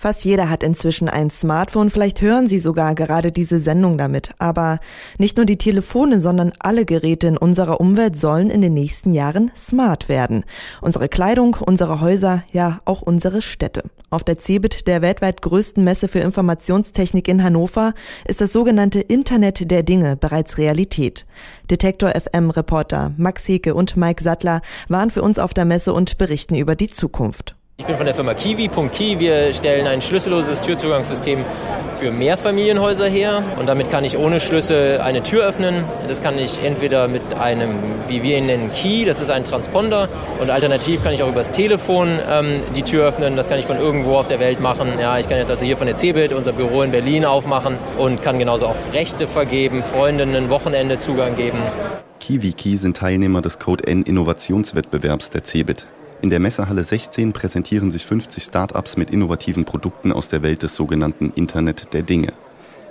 Fast jeder hat inzwischen ein Smartphone, vielleicht hören Sie sogar gerade diese Sendung damit. Aber nicht nur die Telefone, sondern alle Geräte in unserer Umwelt sollen in den nächsten Jahren smart werden. Unsere Kleidung, unsere Häuser, ja auch unsere Städte. Auf der CeBIT, der weltweit größten Messe für Informationstechnik in Hannover, ist das sogenannte Internet der Dinge bereits Realität. Detektor FM Reporter Max Heke und Mike Sattler waren für uns auf der Messe und berichten über die Zukunft. Ich bin von der Firma Kiwi.key. Wir stellen ein schlüsselloses Türzugangssystem für Mehrfamilienhäuser her und damit kann ich ohne Schlüssel eine Tür öffnen. Das kann ich entweder mit einem, wie wir ihn nennen, Key, das ist ein Transponder und alternativ kann ich auch übers Telefon ähm, die Tür öffnen. Das kann ich von irgendwo auf der Welt machen. Ja, ich kann jetzt also hier von der CeBIT unser Büro in Berlin aufmachen und kann genauso auch Rechte vergeben, Freundinnen Wochenende Zugang geben. KiwiKey sind Teilnehmer des Code N Innovationswettbewerbs der CeBIT. In der Messehalle 16 präsentieren sich 50 Startups mit innovativen Produkten aus der Welt des sogenannten Internet der Dinge.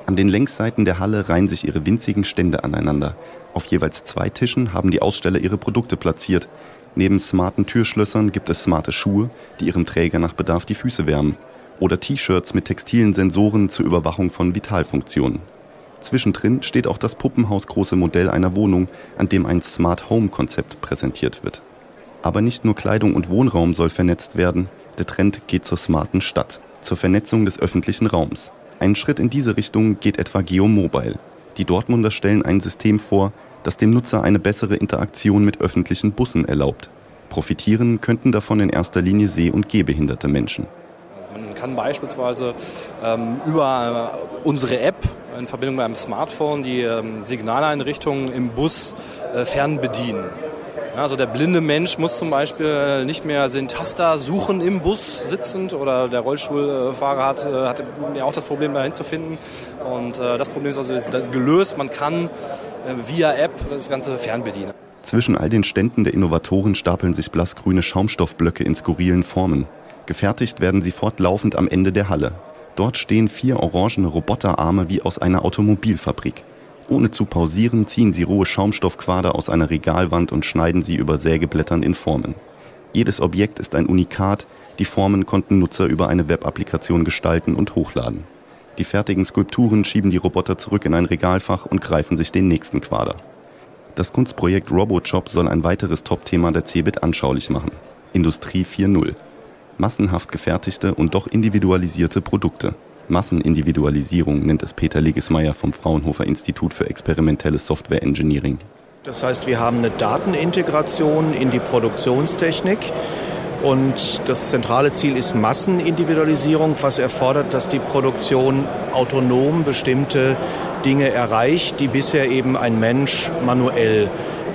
An den Längsseiten der Halle reihen sich ihre winzigen Stände aneinander. Auf jeweils zwei Tischen haben die Aussteller ihre Produkte platziert. Neben smarten Türschlössern gibt es smarte Schuhe, die ihrem Träger nach Bedarf die Füße wärmen. Oder T-Shirts mit textilen Sensoren zur Überwachung von Vitalfunktionen. Zwischendrin steht auch das puppenhausgroße Modell einer Wohnung, an dem ein Smart Home Konzept präsentiert wird. Aber nicht nur Kleidung und Wohnraum soll vernetzt werden, der Trend geht zur smarten Stadt, zur Vernetzung des öffentlichen Raums. Ein Schritt in diese Richtung geht etwa Geomobile. Die Dortmunder stellen ein System vor, das dem Nutzer eine bessere Interaktion mit öffentlichen Bussen erlaubt. Profitieren könnten davon in erster Linie seh- und gehbehinderte Menschen. Also man kann beispielsweise ähm, über unsere App in Verbindung mit einem Smartphone die ähm, Signaleinrichtungen im Bus äh, fernbedienen. Also der blinde Mensch muss zum Beispiel nicht mehr den Taster suchen im Bus sitzend oder der Rollstuhlfahrer hat, äh, hat ja auch das Problem dahin zu finden. Und äh, das Problem ist also gelöst. Man kann äh, via App das Ganze fernbedienen. Zwischen all den Ständen der Innovatoren stapeln sich blassgrüne Schaumstoffblöcke in skurrilen Formen. Gefertigt werden sie fortlaufend am Ende der Halle. Dort stehen vier orangene Roboterarme wie aus einer Automobilfabrik. Ohne zu pausieren ziehen sie rohe Schaumstoffquader aus einer Regalwand und schneiden sie über Sägeblättern in Formen. Jedes Objekt ist ein Unikat, die Formen konnten Nutzer über eine Webapplikation gestalten und hochladen. Die fertigen Skulpturen schieben die Roboter zurück in ein Regalfach und greifen sich den nächsten Quader. Das Kunstprojekt RoboChop soll ein weiteres Top-Thema der CeBIT anschaulich machen. Industrie 4.0. Massenhaft gefertigte und doch individualisierte Produkte. Massenindividualisierung nennt es Peter Legesmeier vom Fraunhofer Institut für experimentelles Software Engineering. Das heißt, wir haben eine Datenintegration in die Produktionstechnik. Und das zentrale Ziel ist Massenindividualisierung, was erfordert, dass die Produktion autonom bestimmte Dinge erreicht, die bisher eben ein Mensch manuell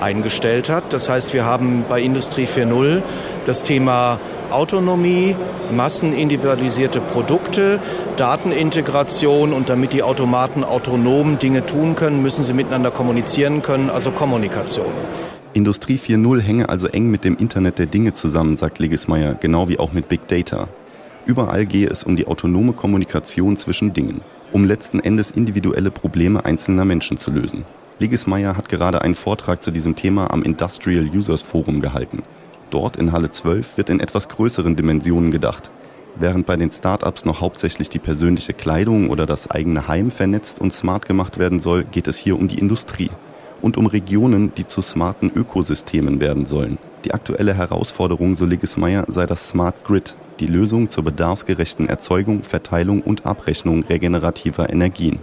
eingestellt hat. Das heißt, wir haben bei Industrie 4.0 das Thema Autonomie, massenindividualisierte Produkte, Datenintegration und damit die Automaten autonom Dinge tun können, müssen sie miteinander kommunizieren können, also Kommunikation. Industrie 4.0 hänge also eng mit dem Internet der Dinge zusammen, sagt Legismeier, genau wie auch mit Big Data. Überall gehe es um die autonome Kommunikation zwischen Dingen, um letzten Endes individuelle Probleme einzelner Menschen zu lösen. Legismeier hat gerade einen Vortrag zu diesem Thema am Industrial Users Forum gehalten. Dort in Halle 12 wird in etwas größeren Dimensionen gedacht. Während bei den Startups noch hauptsächlich die persönliche Kleidung oder das eigene Heim vernetzt und smart gemacht werden soll, geht es hier um die Industrie und um Regionen, die zu smarten Ökosystemen werden sollen. Die aktuelle Herausforderung, so Liggesmeier, sei das Smart Grid, die Lösung zur bedarfsgerechten Erzeugung, Verteilung und Abrechnung regenerativer Energien.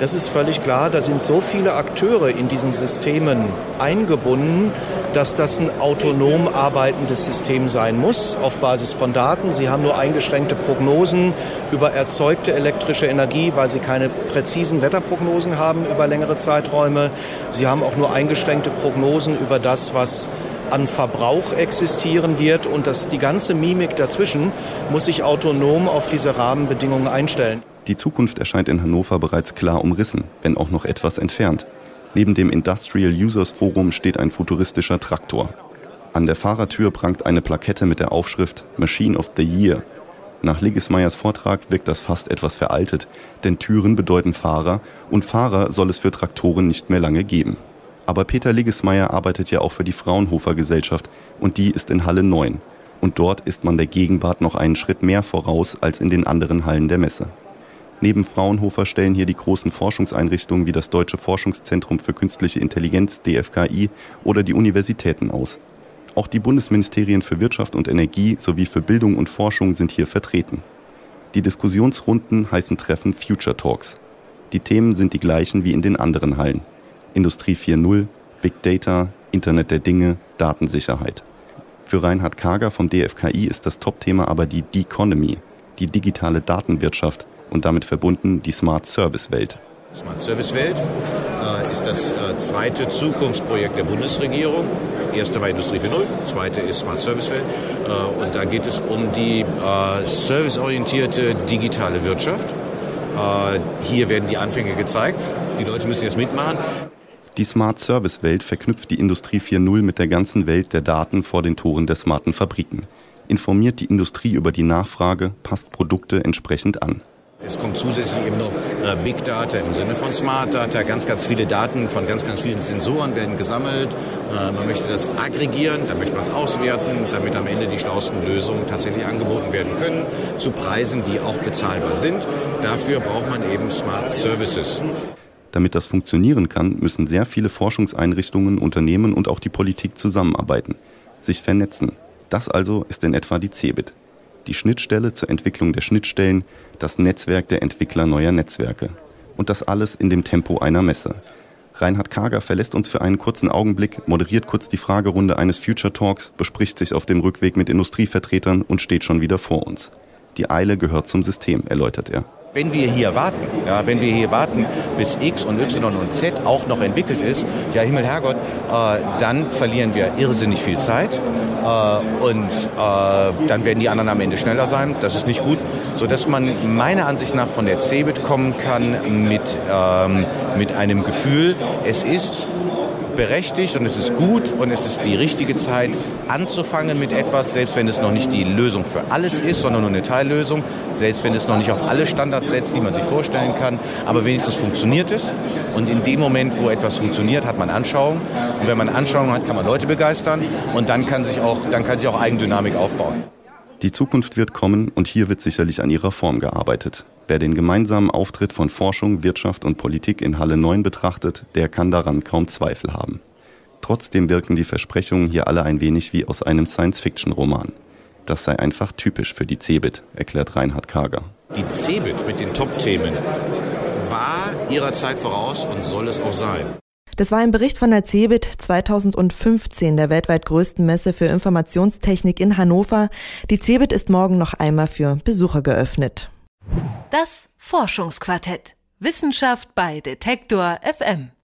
Das ist völlig klar, da sind so viele Akteure in diesen Systemen eingebunden, dass das ein autonom arbeitendes System sein muss auf Basis von Daten. Sie haben nur eingeschränkte Prognosen über erzeugte elektrische Energie, weil sie keine präzisen Wetterprognosen haben über längere Zeiträume. Sie haben auch nur eingeschränkte Prognosen über das, was an Verbrauch existieren wird und dass die ganze Mimik dazwischen muss sich autonom auf diese Rahmenbedingungen einstellen. Die Zukunft erscheint in Hannover bereits klar umrissen, wenn auch noch etwas entfernt. Neben dem Industrial Users Forum steht ein futuristischer Traktor. An der Fahrertür prangt eine Plakette mit der Aufschrift Machine of the Year. Nach Legismeyers Vortrag wirkt das fast etwas veraltet, denn Türen bedeuten Fahrer und Fahrer soll es für Traktoren nicht mehr lange geben. Aber Peter Liggesmeier arbeitet ja auch für die Fraunhofer Gesellschaft und die ist in Halle 9. Und dort ist man der Gegenwart noch einen Schritt mehr voraus als in den anderen Hallen der Messe. Neben Fraunhofer stellen hier die großen Forschungseinrichtungen wie das Deutsche Forschungszentrum für künstliche Intelligenz DFKI oder die Universitäten aus. Auch die Bundesministerien für Wirtschaft und Energie sowie für Bildung und Forschung sind hier vertreten. Die Diskussionsrunden heißen Treffen Future Talks. Die Themen sind die gleichen wie in den anderen Hallen. Industrie 4.0, Big Data, Internet der Dinge, Datensicherheit. Für Reinhard Kager vom DFKI ist das Topthema aber die Deconomy, die digitale Datenwirtschaft und damit verbunden die Smart Service Welt. Smart Service Welt äh, ist das äh, zweite Zukunftsprojekt der Bundesregierung. Erste war Industrie 4.0, zweite ist Smart Service Welt. Äh, und da geht es um die äh, serviceorientierte digitale Wirtschaft. Äh, hier werden die Anfänge gezeigt. Die Leute müssen jetzt mitmachen. Die Smart Service Welt verknüpft die Industrie 4.0 mit der ganzen Welt der Daten vor den Toren der smarten Fabriken. Informiert die Industrie über die Nachfrage, passt Produkte entsprechend an. Es kommt zusätzlich eben noch äh, Big Data im Sinne von Smart Data. Ganz, ganz viele Daten von ganz, ganz vielen Sensoren werden gesammelt. Äh, man möchte das aggregieren, dann möchte man es auswerten, damit am Ende die schlauesten Lösungen tatsächlich angeboten werden können, zu Preisen, die auch bezahlbar sind. Dafür braucht man eben Smart Services. Damit das funktionieren kann, müssen sehr viele Forschungseinrichtungen, Unternehmen und auch die Politik zusammenarbeiten, sich vernetzen. Das also ist in etwa die CeBIT, die Schnittstelle zur Entwicklung der Schnittstellen, das Netzwerk der Entwickler neuer Netzwerke. Und das alles in dem Tempo einer Messe. Reinhard Kager verlässt uns für einen kurzen Augenblick, moderiert kurz die Fragerunde eines Future Talks, bespricht sich auf dem Rückweg mit Industrievertretern und steht schon wieder vor uns. Die Eile gehört zum System, erläutert er. Wenn wir hier warten, ja, wenn wir hier warten, bis X und Y und Z auch noch entwickelt ist, ja Himmel, Herrgott, äh, dann verlieren wir irrsinnig viel Zeit äh, und äh, dann werden die anderen am Ende schneller sein. Das ist nicht gut, sodass man meiner Ansicht nach von der CeBIT kommen kann mit, ähm, mit einem Gefühl, es ist berechtigt und es ist gut und es ist die richtige Zeit anzufangen mit etwas, selbst wenn es noch nicht die Lösung für alles ist, sondern nur eine Teillösung, selbst wenn es noch nicht auf alle Standards setzt, die man sich vorstellen kann, aber wenigstens funktioniert es. Und in dem Moment, wo etwas funktioniert, hat man Anschauung. Und wenn man Anschauung hat, kann man Leute begeistern und dann kann sich auch, dann kann sich auch Eigendynamik aufbauen. Die Zukunft wird kommen und hier wird sicherlich an ihrer Form gearbeitet. Wer den gemeinsamen Auftritt von Forschung, Wirtschaft und Politik in Halle 9 betrachtet, der kann daran kaum Zweifel haben. Trotzdem wirken die Versprechungen hier alle ein wenig wie aus einem Science-Fiction-Roman. Das sei einfach typisch für die CeBIT, erklärt Reinhard Kager. Die CeBIT mit den Top-Themen war ihrer Zeit voraus und soll es auch sein. Das war ein Bericht von der CeBIT 2015, der weltweit größten Messe für Informationstechnik in Hannover. Die CeBIT ist morgen noch einmal für Besucher geöffnet. Das Forschungsquartett. Wissenschaft bei Detektor FM.